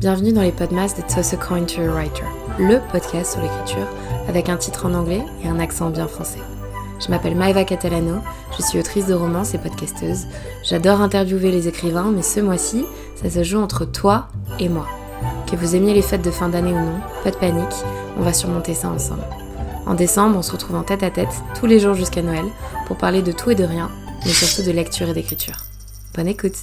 Bienvenue dans les podcasts de Toss a Coin to Writer, le podcast sur l'écriture avec un titre en anglais et un accent bien français. Je m'appelle Maeva Catalano, je suis autrice de romans et podcasteuse. J'adore interviewer les écrivains, mais ce mois-ci, ça se joue entre toi et moi. Que vous aimiez les fêtes de fin d'année ou non, pas de panique, on va surmonter ça ensemble. En décembre, on se retrouve en tête à tête tous les jours jusqu'à Noël pour parler de tout et de rien, mais surtout de lecture et d'écriture. Bonne écoute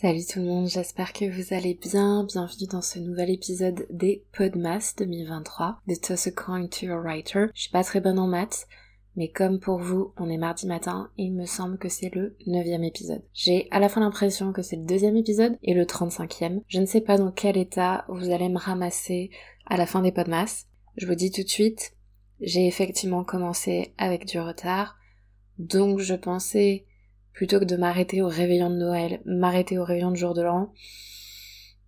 Salut tout le monde, j'espère que vous allez bien. Bienvenue dans ce nouvel épisode des Podmas 2023 de Toss a Coin to a Writer. Je suis pas très bonne en maths, mais comme pour vous, on est mardi matin et il me semble que c'est le neuvième épisode. J'ai à la fin l'impression que c'est le deuxième épisode et le 35e. Je ne sais pas dans quel état vous allez me ramasser à la fin des Podmas. Je vous dis tout de suite, j'ai effectivement commencé avec du retard, donc je pensais plutôt que de m'arrêter au réveillon de Noël, m'arrêter au réveillon de jour de l'an,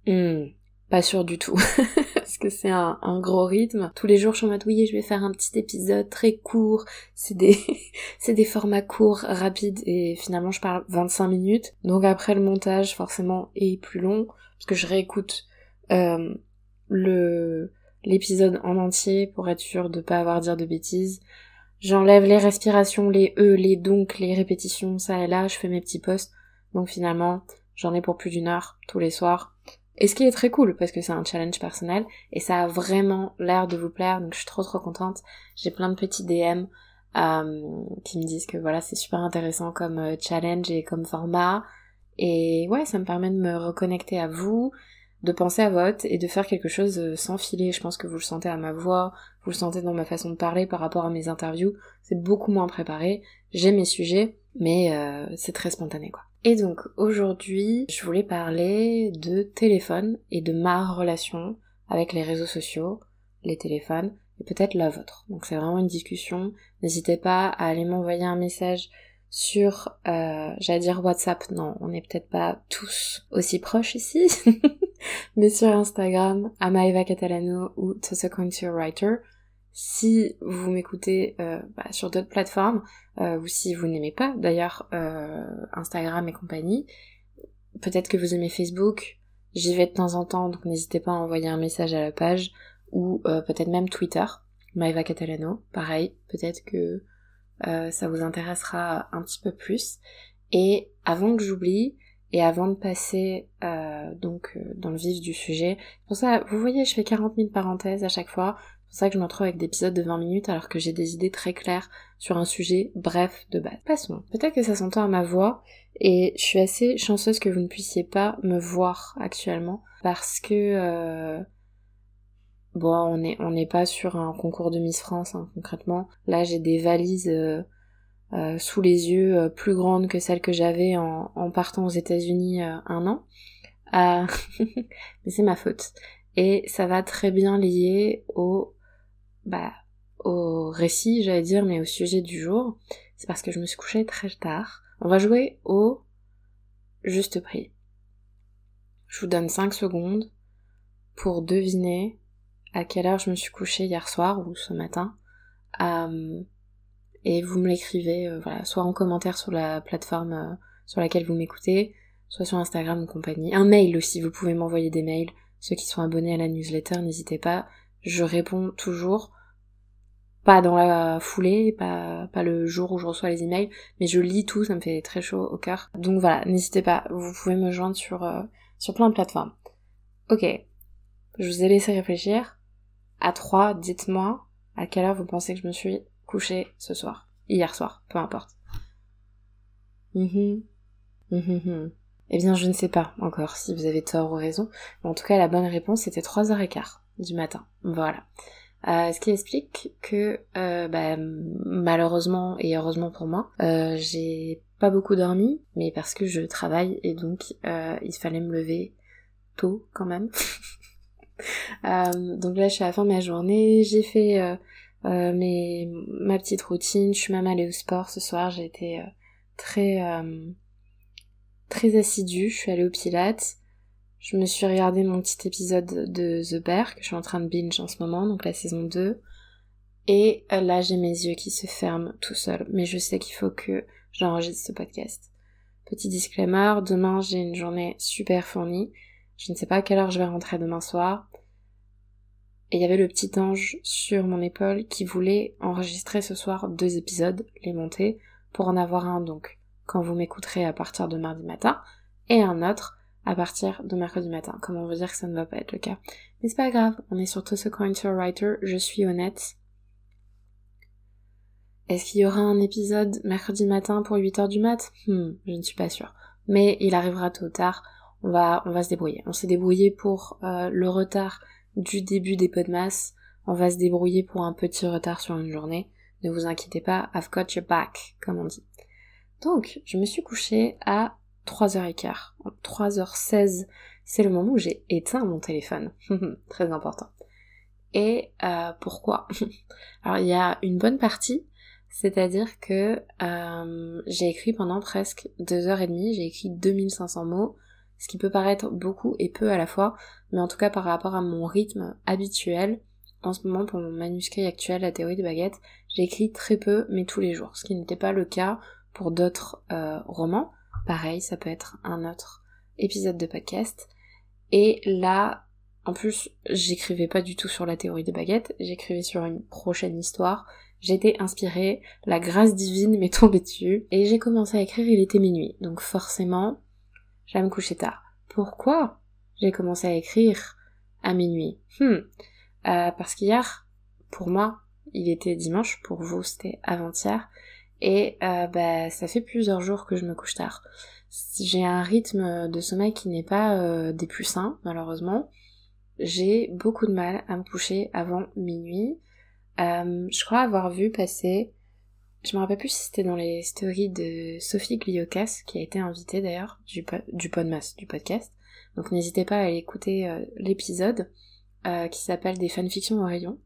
hmm, pas sûr du tout. Parce que c'est un, gros rythme. Tous les jours, je suis en mode, oui, je vais faire un petit épisode très court. C'est des, formats courts, rapides, et finalement, je parle 25 minutes. Donc après, le montage, forcément, est plus long, parce que je réécoute, euh, l'épisode en entier pour être sûr de pas avoir dire de bêtises. J'enlève les respirations, les e, les donc, les répétitions, ça et là, je fais mes petits posts. Donc finalement, j'en ai pour plus d'une heure tous les soirs. Et ce qui est très cool, parce que c'est un challenge personnel, et ça a vraiment l'air de vous plaire, donc je suis trop trop contente. J'ai plein de petits DM euh, qui me disent que voilà, c'est super intéressant comme euh, challenge et comme format. Et ouais, ça me permet de me reconnecter à vous, de penser à votre et de faire quelque chose euh, sans filer. Je pense que vous le sentez à ma voix, vous le sentez dans ma façon de parler par rapport à mes interviews. C'est beaucoup moins préparé. J'ai mes sujets, mais euh, c'est très spontané quoi. Et donc aujourd'hui, je voulais parler de téléphone et de ma relation avec les réseaux sociaux, les téléphones et peut-être la vôtre. Donc c'est vraiment une discussion. N'hésitez pas à aller m'envoyer un message sur, euh, j'allais dire WhatsApp, non, on n'est peut-être pas tous aussi proches ici, mais sur Instagram, Amaeva Catalano ou To Writer. Si vous m'écoutez euh, bah, sur d'autres plateformes, euh, ou si vous n'aimez pas d'ailleurs euh, Instagram et compagnie, peut-être que vous aimez Facebook, j'y vais de temps en temps, donc n'hésitez pas à envoyer un message à la page, ou peut-être même Twitter, Maeva Catalano, pareil, peut-être que ça vous intéressera un petit peu plus. Et avant que j'oublie, et avant de passer euh, donc euh, dans le vif du sujet, pour ça, vous voyez, je fais 40 000 parenthèses à chaque fois. C'est pour ça que je me retrouve avec des épisodes de 20 minutes alors que j'ai des idées très claires sur un sujet bref de base. Passons. Peut-être que ça s'entend à ma voix et je suis assez chanceuse que vous ne puissiez pas me voir actuellement parce que Bon, on n'est on n'est pas sur un concours de Miss France hein, concrètement. Là, j'ai des valises euh, euh, sous les yeux euh, plus grandes que celles que j'avais en, partant aux États-Unis un an. Mais c'est ma faute. Et ça va très bien lier au bah au récit, j'allais dire, mais au sujet du jour. C'est parce que je me suis couchée très tard. On va jouer au juste prix. Je vous donne 5 secondes pour deviner à quelle heure je me suis couchée hier soir ou ce matin. Euh, et vous me l'écrivez, euh, voilà, soit en commentaire sur la plateforme euh, sur laquelle vous m'écoutez, soit sur Instagram ou compagnie. Un mail aussi, vous pouvez m'envoyer des mails. Ceux qui sont abonnés à la newsletter, n'hésitez pas. Je réponds toujours. Pas dans la foulée, pas, pas le jour où je reçois les emails, mais je lis tout, ça me fait très chaud au cœur. Donc voilà, n'hésitez pas, vous pouvez me joindre sur, sur plein de plateformes. Ok, je vous ai laissé réfléchir à 3, dites-moi à quelle heure vous pensez que je me suis couchée ce soir. Hier soir, peu importe. Mm Eh bien, je ne sais pas encore si vous avez tort ou raison. Mais en tout cas, la bonne réponse était 3h15 du matin. Voilà. Euh, ce qui explique que euh, bah, malheureusement et heureusement pour moi, euh, j'ai pas beaucoup dormi, mais parce que je travaille et donc il fallait me lever tôt quand même. Donc là, je suis à la fin de ma journée. J'ai fait euh, euh, ma petite routine. Je suis même allée au sport ce soir. J'ai été très très assidue. Je suis allée au Pilates. Je me suis regardé mon petit épisode de The Bear que je suis en train de binge en ce moment, donc la saison 2. Et là, j'ai mes yeux qui se ferment tout seuls. Mais je sais qu'il faut que j'enregistre ce podcast. Petit disclaimer, demain j'ai une journée super fournie. Je ne sais pas à quelle heure je vais rentrer demain soir. Et il y avait le petit ange sur mon épaule qui voulait enregistrer ce soir deux épisodes, les monter, pour en avoir un donc quand vous m'écouterez à partir de mardi matin, et un autre à partir de mercredi matin. Comment vous dire que ça ne va pas être le cas. Mais c'est pas grave, on est surtout ce coin to writer, je suis honnête. Est-ce qu'il y aura un épisode mercredi matin pour 8h du mat? Hmm, Je ne suis pas sûre. Mais il arrivera tôt ou tard, on va, on va se débrouiller. On s'est débrouillé pour euh, le retard du début des podmas, on va se débrouiller pour un petit retard sur une journée. Ne vous inquiétez pas, I've got your back, comme on dit. Donc, je me suis couchée à 3h15. 3h16, c'est le moment où j'ai éteint mon téléphone. Très important. Et euh, pourquoi? Alors, il y a une bonne partie, c'est-à-dire que euh, j'ai écrit pendant presque 2h30, j'ai écrit 2500 mots, ce qui peut paraître beaucoup et peu à la fois, mais en tout cas par rapport à mon rythme habituel, en ce moment pour mon manuscrit actuel, la théorie des baguettes, j'écris très peu mais tous les jours, ce qui n'était pas le cas pour d'autres euh, romans. Pareil, ça peut être un autre épisode de podcast. Et là, en plus, j'écrivais pas du tout sur la théorie des baguettes, j'écrivais sur une prochaine histoire. J'étais inspirée, la grâce divine m'est tombée dessus, et j'ai commencé à écrire, il était minuit. Donc forcément, j'allais me coucher tard. Pourquoi? J'ai commencé à écrire à minuit hmm. euh, Parce qu'hier, pour moi, il était dimanche, pour vous c'était avant-hier, et euh, bah, ça fait plusieurs jours que je me couche tard. J'ai un rythme de sommeil qui n'est pas euh, des plus sains, malheureusement. J'ai beaucoup de mal à me coucher avant minuit. Euh, je crois avoir vu passer, je me rappelle plus si c'était dans les stories de Sophie Gliocas, qui a été invitée d'ailleurs, du, du Podmas, du podcast. Donc n'hésitez pas à aller écouter euh, l'épisode qui s'appelle Des fanfictions au rayon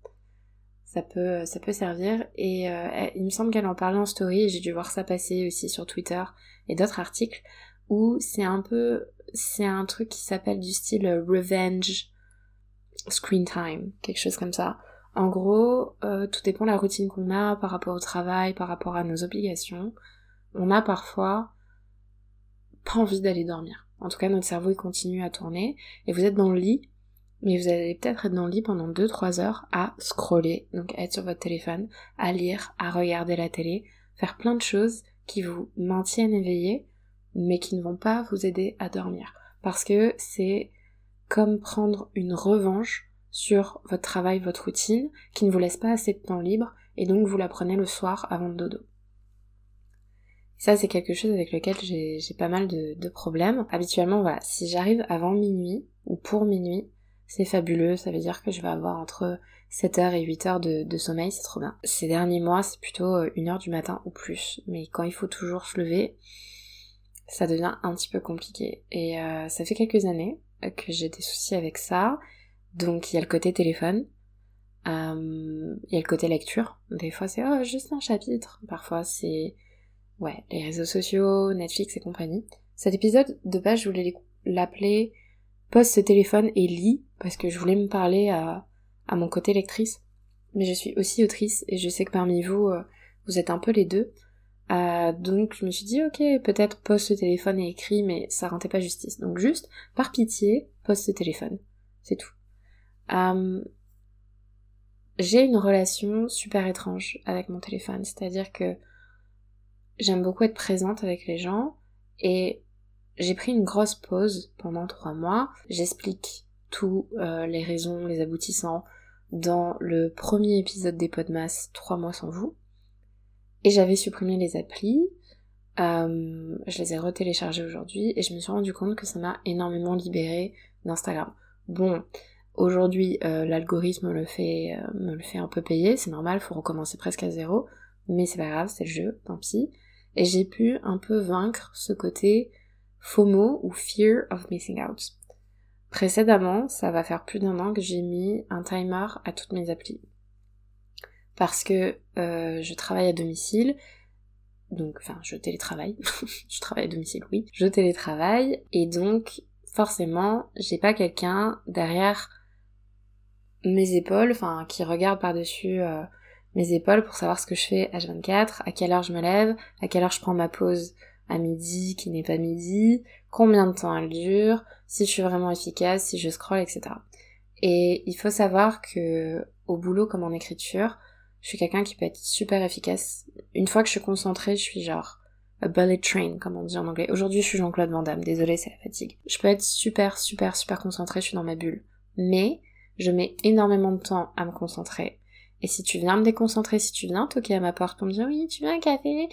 ça peut, ça peut servir. Et euh, il me semble qu'elle en parlait en story, j'ai dû voir ça passer aussi sur Twitter et d'autres articles, où c'est un peu, c'est un truc qui s'appelle du style revenge screen time, quelque chose comme ça. En gros, euh, tout dépend de la routine qu'on a par rapport au travail, par rapport à nos obligations. On a parfois pas envie d'aller dormir. En tout cas, notre cerveau il continue à tourner et vous êtes dans le lit mais vous allez peut-être être dans le lit pendant 2-3 heures à scroller, donc être sur votre téléphone, à lire, à regarder la télé, faire plein de choses qui vous maintiennent éveillé, mais qui ne vont pas vous aider à dormir. Parce que c'est comme prendre une revanche sur votre travail, votre routine, qui ne vous laisse pas assez de temps libre, et donc vous la prenez le soir avant le dodo. Ça, c'est quelque chose avec lequel j'ai pas mal de, problèmes. Habituellement, voilà, si j'arrive avant minuit, ou pour minuit, c'est fabuleux, ça veut dire que je vais avoir entre 7h et 8h de, sommeil, c'est trop bien. Ces derniers mois, c'est plutôt 1h euh, du matin ou plus, mais quand il faut toujours se lever, ça devient un petit peu compliqué. Et euh, ça fait quelques années que j'ai des soucis avec ça, donc il y a le côté téléphone, euh, il y a le côté lecture, des fois c'est oh, juste un chapitre, parfois c'est ouais, les réseaux sociaux, Netflix et compagnie. Cet épisode de base, je voulais l'appeler pose ce téléphone et lis, parce que je voulais me parler à, à mon côté lectrice. Mais je suis aussi autrice, et je sais que parmi vous, euh, vous êtes un peu les deux. Euh, donc je me suis dit, ok, peut-être pose ce téléphone et écris, mais ça rendait pas justice. Donc juste, par pitié, pose ce téléphone. C'est tout. J'ai une relation super étrange avec mon téléphone, c'est-à-dire que j'aime beaucoup être présente avec les gens, et j'ai pris une grosse pause pendant trois mois. J'explique tous euh, les raisons, les aboutissants dans le premier épisode des Podmas, trois mois sans vous. Et j'avais supprimé les applis. Je les ai retéléchargées aujourd'hui et je me suis rendu compte que ça m'a énormément libéré d'Instagram. Bon, aujourd'hui euh, l'algorithme fait me le fait un peu payer, c'est normal, faut recommencer presque à zéro, mais c'est pas grave, c'est le jeu, tant pis. Et j'ai pu un peu vaincre ce côté FOMO ou Fear of Missing Out. Précédemment, ça va faire plus d'un an que j'ai mis un timer à toutes mes applis. Parce que euh, je travaille à domicile, donc enfin je télétravaille, je travaille à domicile oui, je télétravaille et donc forcément j'ai pas quelqu'un derrière mes épaules, enfin qui regarde par-dessus euh, mes épaules pour savoir ce que je fais H24, à quelle heure je me lève, à quelle heure je prends ma pause à midi, qui n'est pas midi, combien de temps elle dure, si je suis vraiment efficace, si je scroll, etc. Et il faut savoir que au boulot comme en écriture, je suis quelqu'un qui peut être super efficace. Une fois que je suis concentrée, je suis genre a bullet train, comme on dit en anglais. Aujourd'hui, je suis Jean-Claude Van Damme. Désolée, c'est la fatigue. Je peux être super, super, super concentrée. Je suis dans ma bulle. Mais je mets énormément de temps à me concentrer. Et si tu viens me déconcentrer, si tu viens toquer à ma porte pour me dire oui, tu veux un café?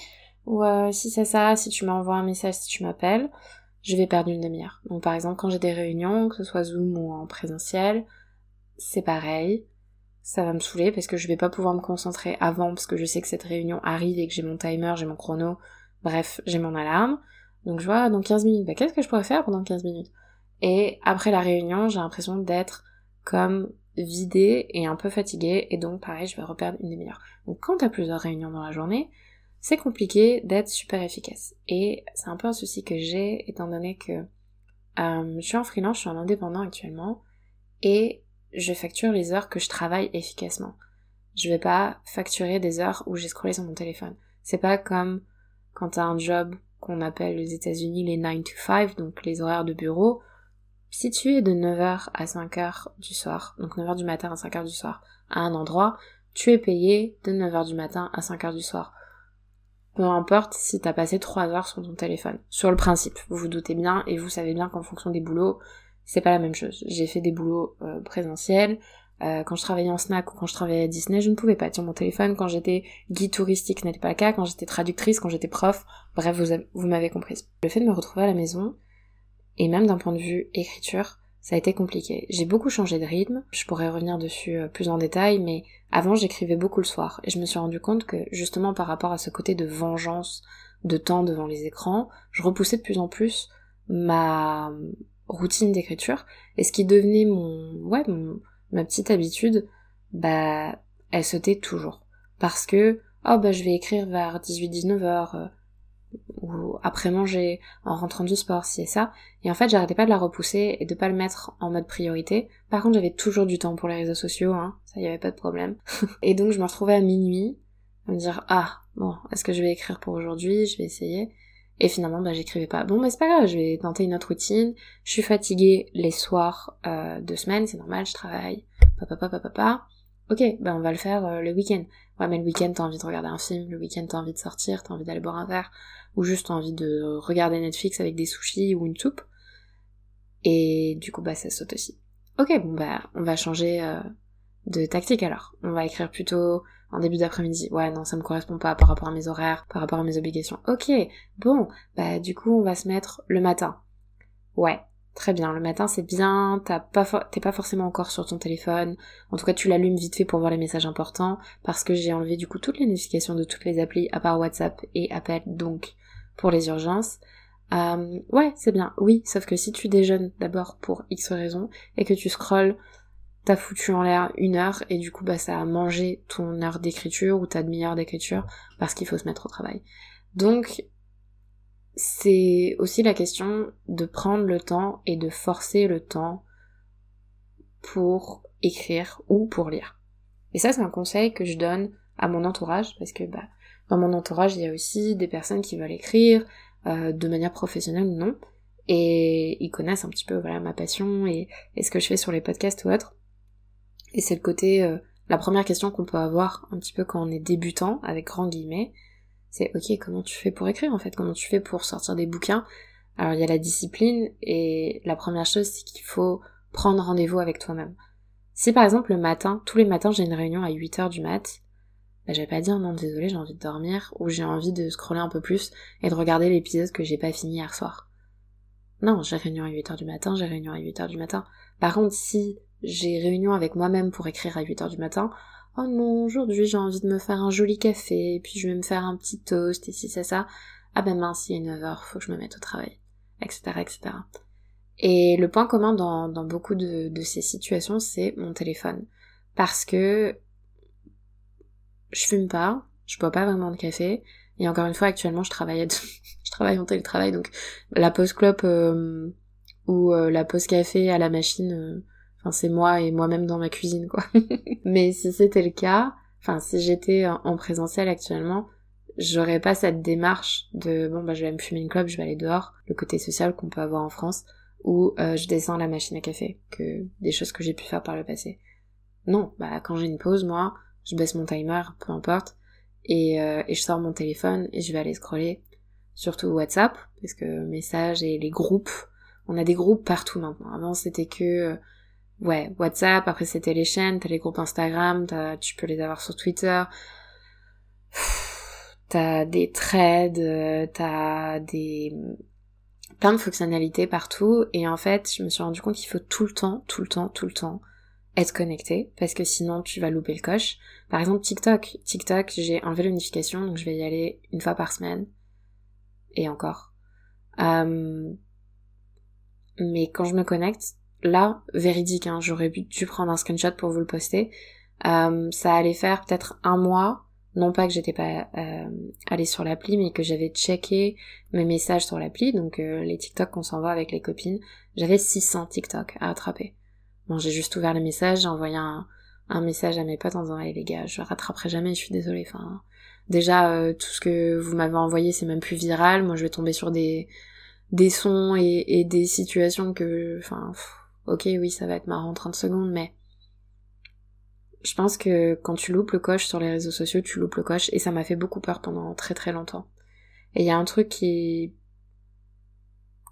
Ou euh, si c'est ça, si tu m'envoies un message, si tu m'appelles, je vais perdre une demi-heure. Donc par exemple, quand j'ai des réunions, que ce soit Zoom ou en présentiel, c'est pareil. Ça va me saouler parce que je vais pas pouvoir me concentrer avant parce que je sais que cette réunion arrive et que j'ai mon timer, j'ai mon chrono, bref, j'ai mon alarme. Donc je vois dans 15 minutes, bah, qu'est-ce que je pourrais faire pendant 15 minutes? Et après la réunion, j'ai l'impression d'être comme vidée et un peu fatiguée et donc pareil, je vais reperdre une demi-heure. Donc quand t'as plusieurs réunions dans la journée, c'est compliqué d'être super efficace. Et c'est un peu un souci que j'ai étant donné que euh, je suis en freelance, je suis en indépendant actuellement et je facture les heures que je travaille efficacement. Je vais pas facturer des heures où j'ai scrollé sur mon téléphone. C'est pas comme quand t'as un job qu'on appelle aux États-Unis les 9 to 5, donc les horaires de bureau. Si tu es de 9h à 5h du soir, donc 9h du matin à 5h du soir, à un endroit, tu es payé de 9h du matin à 5h du soir. Peu importe si t'as passé 3 heures sur ton téléphone. Sur le principe, vous vous doutez bien et vous savez bien qu'en fonction des boulots, c'est pas la même chose. J'ai fait des boulots euh, présentiels. Euh, quand je travaillais en snack ou quand je travaillais à Disney, je ne pouvais pas sur mon téléphone. Quand j'étais guide touristique, ce n'était pas le cas. Quand j'étais traductrice, quand j'étais prof, bref, vous, vous m'avez comprise. Le fait de me retrouver à la maison, et même d'un point de vue écriture, ça a été compliqué. J'ai beaucoup changé de rythme, je pourrais revenir dessus euh, plus en détail, mais avant j'écrivais beaucoup le soir, et je me suis rendu compte que justement par rapport à ce côté de vengeance, de temps devant les écrans, je repoussais de plus en plus ma routine d'écriture, et ce qui devenait mon, ouais, ma petite habitude, bah, elle sautait toujours. Parce que, oh bah je vais écrire vers 18-19 heures, ou après manger, en rentrant du sport, si et ça. Et en fait, j'arrêtais pas de la repousser et de pas le mettre en mode priorité. Par contre, j'avais toujours du temps pour les réseaux sociaux, hein. Ça y avait pas de problème. et donc, je me retrouvais à minuit, à me dire, ah, bon, est-ce que je vais écrire pour aujourd'hui? Je vais essayer. Et finalement, bah, j'écrivais pas. Bon, mais c'est pas grave, je vais tenter une autre routine. Je suis fatiguée les soirs euh, de semaine, c'est normal, je travaille. Papa, papa, papa. Ok, bah on va le faire euh, le week-end. Ouais, mais le week-end, t'as envie de regarder un film, le week-end, t'as envie de sortir, t'as envie d'aller boire un verre ou juste envie de regarder Netflix avec des sushis ou une soupe. Et du coup, bah ça saute aussi. Ok, bon bah on va changer euh, de tactique alors. On va écrire plutôt en début d'après-midi. Ouais, non, ça me correspond pas par rapport à mes horaires, par rapport à mes obligations. Ok, bon, bah du coup on va se mettre le matin. Ouais, Très bien, le matin c'est bien, t'es pas, forcément encore sur ton téléphone, en tout cas tu l'allumes vite fait pour voir les messages importants, parce que j'ai enlevé du coup toutes les notifications de toutes les applis à part WhatsApp et Appel, donc pour les urgences. Euh, ouais, c'est bien, oui, sauf que si tu déjeunes d'abord pour X raisons et que tu scrolles, t'as foutu en l'air une heure et du coup bah ça a mangé ton heure d'écriture ou ta demi-heure d'écriture parce qu'il faut se mettre au travail. Donc c'est aussi la question de prendre le temps et de forcer le temps pour écrire ou pour lire. Et ça c'est un conseil que je donne à mon entourage parce que bah dans mon entourage, il y a aussi des personnes qui veulent écrire, euh, de manière professionnelle ou non, et ils connaissent un petit peu voilà ma passion et, ce que je fais sur les podcasts ou autres. Et c'est le côté, euh, la première question qu'on peut avoir un petit peu quand on est débutant, avec grand guillemets, c'est ok, comment tu fais pour écrire en fait, comment tu fais pour sortir des bouquins? Alors il y a la discipline, et la première chose c'est qu'il faut prendre rendez-vous avec toi-même. Si par exemple le matin, tous les matins j'ai une réunion à 8h du mat, bah, je vais pas dire non désolé j'ai envie de dormir ou j'ai envie de scroller un peu plus et de regarder l'épisode que j'ai pas fini hier soir. Non, j'ai réunion à 8h du matin, j'ai réunion à 8h du matin. Par contre, si j'ai réunion avec moi-même pour écrire à 8h du matin, oh non, aujourd'hui j'ai envie de me faire un joli café, puis je vais me faire un petit toast, et si c'est ça, ah ben mince, il est 9h, faut que je me mette au travail, etc., etc. Et le point commun dans, dans beaucoup de, de ces situations, c'est mon téléphone. Parce que je fume pas, je bois pas vraiment de café. Et encore une fois, actuellement, je travaille, je travaille en télétravail, donc la pause clope euh, ou euh, la pause café à la machine, euh, enfin c'est moi et moi-même dans ma cuisine, quoi. Mais si c'était le cas, enfin si j'étais en présentiel actuellement, j'aurais pas cette démarche de bon bah je vais me fumer une clope, je vais aller dehors, le côté social qu'on peut avoir en France, ou euh, je descends la machine à café, que des choses que j'ai pu faire par le passé. Non, bah quand j'ai une pause, moi, je baisse mon timer, peu importe, et, euh, et je sors mon téléphone et je vais aller scroller, surtout WhatsApp, parce que messages et les groupes, on a des groupes partout maintenant. Avant c'était que ouais WhatsApp, après c'était les chaînes, t'as les groupes Instagram, tu peux les avoir sur Twitter t'as des threads, euh, t'as des plein de fonctionnalités partout et en fait je me suis rendu compte qu'il faut tout le temps, tout le temps, tout le temps être connecté parce que sinon tu vas louper le coche. Par exemple TikTok, TikTok j'ai enlevé la notification donc je vais y aller une fois par semaine et encore. Euh, mais quand je me connecte, là, véridique, hein, j'aurais dû prendre un screenshot pour vous le poster. Euh, ça allait faire peut-être un mois non pas que j'étais pas euh, allée sur l'appli, mais que j'avais checké mes messages sur l'appli, donc euh, les TikTok qu'on s'envoie avec les copines, j'avais 600 TikTok à attraper. Bon, j'ai juste ouvert les messages, j'ai envoyé un, message à mes potes en disant hey, les gars, je rattraperai jamais, je suis désolée. Enfin, déjà euh, tout ce que vous m'avez envoyé, c'est même plus viral. Moi, je vais tomber sur des des sons et, et des situations que, enfin, ok, oui, ça va être marrant en 30 secondes, mais je pense que quand tu loupes le coche sur les réseaux sociaux, tu loupes le coche et ça m'a fait beaucoup peur pendant très très longtemps. Et il y a un truc qui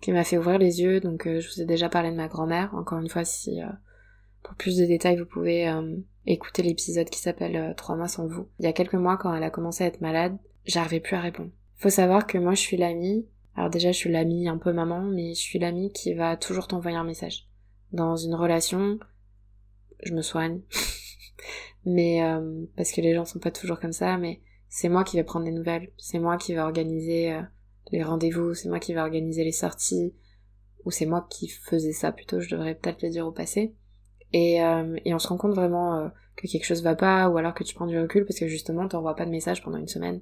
qui m'a fait ouvrir les yeux, donc euh, je vous ai déjà parlé de ma grand-mère. Encore une fois, si euh, pour plus de détails, vous pouvez euh, écouter l'épisode qui s'appelle Trois mois sans vous. Il y a quelques mois, quand elle a commencé à être malade, j'arrivais plus à répondre. Faut savoir que moi, je suis l'amie. Alors déjà, je suis l'amie un peu maman, mais je suis l'amie qui va toujours t'envoyer un message. Dans une relation, je me soigne. mais euh, parce que les gens sont pas toujours comme ça, mais c'est moi qui vais prendre des nouvelles, c'est moi qui vais organiser euh, les rendez-vous, c'est moi qui vais organiser les sorties, ou c'est moi qui faisais ça plutôt, je devrais peut-être le dire au passé. Et, euh, et on se rend compte vraiment que quelque chose va pas, ou alors que tu prends du recul parce que justement t'envoies pas de message pendant une semaine,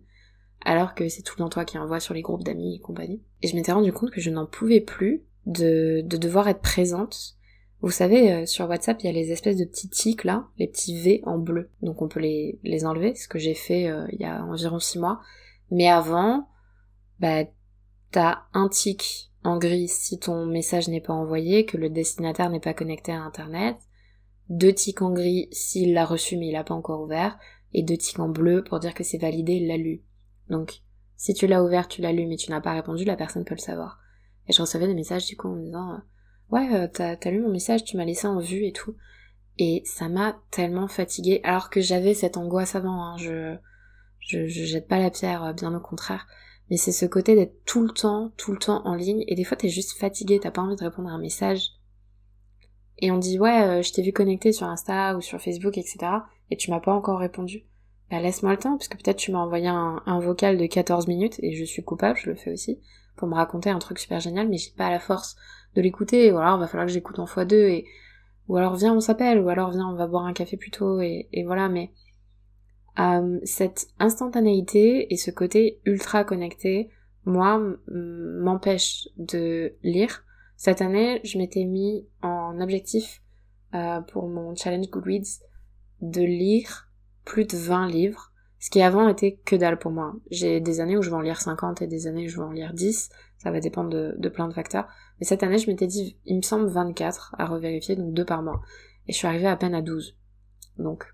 alors que c'est tout le temps toi qui envoie sur les groupes d'amis et compagnie. Et je m'étais rendu compte que je n'en pouvais plus de, de devoir être présente vous savez, euh, sur WhatsApp, il y a les espèces de petits tics là, les petits V en bleu. Donc on peut les, les enlever, ce que j'ai fait euh, il y a environ six mois. Mais avant, bah, t'as un tic en gris si ton message n'est pas envoyé, que le destinataire n'est pas connecté à Internet. Deux tics en gris s'il l'a reçu mais il l'a pas encore ouvert. Et deux tics en bleu pour dire que c'est validé, il l'a lu. Donc, si tu l'as ouvert, tu l'as lu mais tu n'as pas répondu, la personne peut le savoir. Et je recevais des messages du coup en me disant... Euh, ouais, euh, t'as lu mon message, tu m'as laissé en vue et tout. Et ça m'a tellement fatiguée, alors que j'avais cette angoisse avant, hein, je, je, je jette pas la pierre, euh, bien au contraire. Mais c'est ce côté d'être tout le temps, tout le temps en ligne, et des fois t'es juste fatigué, t'as pas envie de répondre à un message. Et on dit ouais, euh, je t'ai vu connecté sur Insta ou sur Facebook, etc. Et tu m'as pas encore répondu. Bah laisse-moi le temps, parce que peut-être tu m'as envoyé un, un, vocal de 14 minutes, et je suis coupable, je le fais aussi, pour me raconter un truc super génial, mais j'ai pas la force de l'écouter, ou alors va falloir que j'écoute en x2, et, ou alors viens on s'appelle, ou alors viens on va boire un café plus tôt, et, voilà, mais euh, cette instantanéité et ce côté ultra connecté, moi, m'empêche de lire. Cette année, je m'étais mis en objectif euh, pour mon challenge Goodreads de lire plus de 20 livres, ce qui avant était que dalle pour moi. J'ai des années où je vais en lire 50 et des années où je vais en lire 10, ça va dépendre de, de plein de facteurs. Mais cette année, je m'étais dit, il me semble 24 à revérifier, donc deux par mois. Et je suis arrivée à peine à 12. Donc,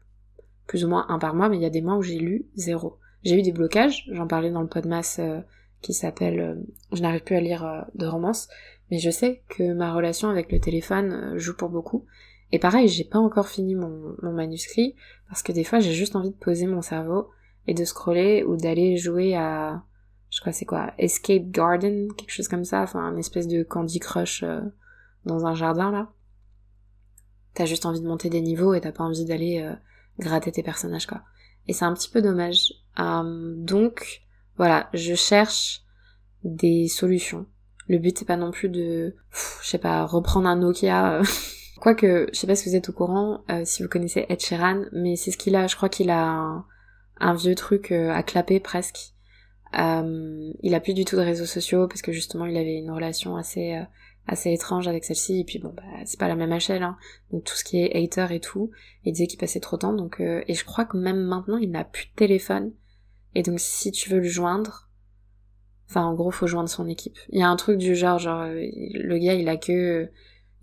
plus ou moins un par mois, mais il y a des mois où j'ai lu zéro. J'ai eu des blocages, j'en parlais dans le podmas euh, qui s'appelle euh, Je n'arrive plus à lire euh, de romance, mais je sais que ma relation avec le téléphone joue pour beaucoup. Et pareil, j'ai pas encore fini mon manuscrit, parce que des fois j'ai juste envie de poser mon cerveau et de scroller ou d'aller jouer à je crois c'est quoi? Escape Garden quelque chose comme ça enfin un espèce de Candy Crush euh, dans un jardin là. T'as juste envie de monter des niveaux et t'as pas envie d'aller euh, gratter tes personnages quoi. Et c'est un petit peu dommage. Euh, donc voilà je cherche des solutions. Le but c'est pas non plus de je sais pas reprendre un Nokia quoique je sais pas si vous êtes au courant si vous connaissez Ed Sheeran mais c'est ce qu'il a je crois qu'il a un, un vieux truc à clapper presque euh, il a plus du tout de réseaux sociaux parce que justement il avait une relation assez euh, assez étrange avec celle-ci et puis bon bah c'est pas la même échelle hein. donc tout ce qui est hater et tout il disait qu'il passait trop de temps donc euh, et je crois que même maintenant il n'a plus de téléphone Et donc si tu veux le joindre, enfin en gros faut joindre son équipe. Il y a un truc du genre, genre euh, le gars il a que,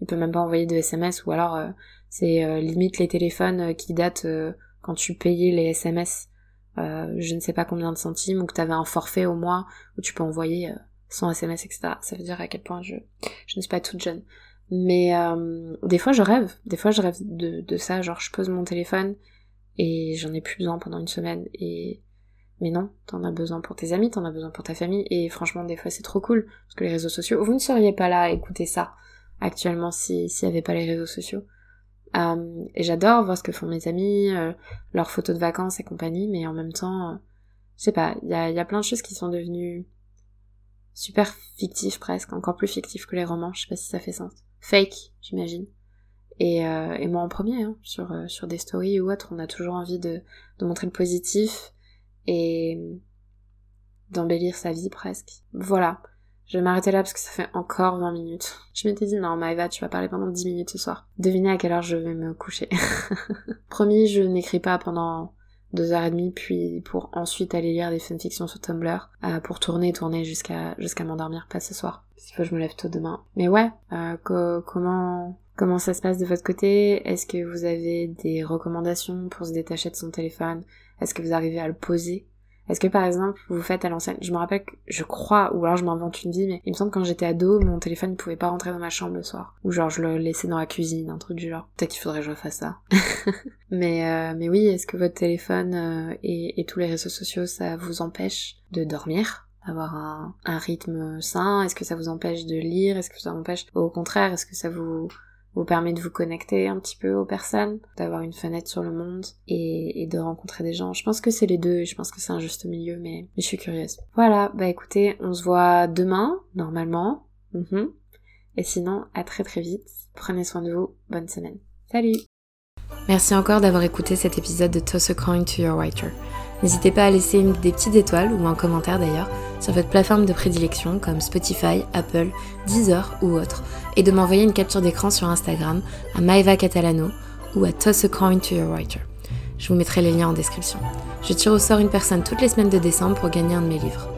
il peut même pas envoyer de SMS ou alors euh, c'est euh, limite les téléphones qui datent quand tu payais les SMS, je ne sais pas combien de centimes ou que t'avais un forfait au mois où tu peux envoyer 100 SMS etc. Ça veut dire à quel point je, je ne suis pas toute jeune. Mais des fois je rêve, des fois je rêve de, de ça, genre je pose mon téléphone et j'en ai plus besoin pendant une semaine et mais non, t'en as besoin pour tes amis, t'en as besoin pour ta famille, et franchement, des fois, c'est trop cool, parce que les réseaux sociaux, vous ne seriez pas là à écouter ça, actuellement, s'il n'y avait pas les réseaux sociaux. Euh, et j'adore voir ce que font mes amis, euh, leurs photos de vacances et compagnie, mais en même temps, euh, je sais pas, il y a, plein de choses qui sont devenues super fictives presque, encore plus fictives que les romans, je sais pas si ça fait sens. Fake, j'imagine. Et, et moi en premier, hein, sur, sur des stories ou autres, on a toujours envie de, de montrer le positif, et d'embellir sa vie presque. Voilà. Je vais m'arrêter là parce que ça fait encore 20 minutes. Je m'étais dit non Maëva tu vas parler pendant 10 minutes ce soir. Devinez à quelle heure je vais me coucher. Promis je n'écris pas pendant deux heures et demie puis pour ensuite aller lire des fanfictions sur Tumblr euh, pour tourner tourner jusqu'à jusqu'à m'endormir pas ce soir. S'il faut je me lève tôt demain. Mais ouais, euh, comment comment ça se passe de votre côté? Est-ce que vous avez des recommandations pour se détacher de son téléphone? Est-ce que vous arrivez à le poser? Est-ce que par exemple vous faites à l'ancienne Je me rappelle que je crois, ou alors je m'invente une vie, mais il me semble que quand j'étais ado, mon téléphone ne pouvait pas rentrer dans ma chambre le soir. Ou genre je le laissais dans la cuisine, un truc du genre. Peut-être qu'il faudrait que je fasse ça. mais euh, mais oui, est-ce que votre téléphone euh, et, tous les réseaux sociaux, ça vous empêche de dormir? Avoir un rythme sain? Est-ce que ça vous empêche de lire? Est-ce que ça vous empêche Au contraire, est-ce que ça vous vous permet de vous connecter un petit peu aux personnes, d'avoir une fenêtre sur le monde et, de rencontrer des gens. Je pense que c'est les deux, je pense que c'est un juste milieu, mais, je suis curieuse. Voilà, bah écoutez, on se voit demain, normalement. Mhm. Et sinon, à très très vite. Prenez soin de vous, bonne semaine. Salut Merci encore d'avoir écouté cet épisode de Toss a Coin to Your Writer. N'hésitez pas à laisser des petites étoiles ou un commentaire d'ailleurs sur votre plateforme de prédilection comme Spotify, Apple, Deezer ou autre, et de m'envoyer une capture d'écran sur Instagram à Maeva Catalano ou à Toss a Coin to Your Writer. Je vous mettrai les liens en description. Je tire au sort une personne toutes les semaines de décembre pour gagner un de mes livres.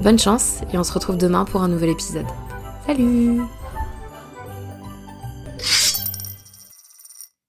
Bonne chance et on se retrouve demain pour un nouvel épisode. Salut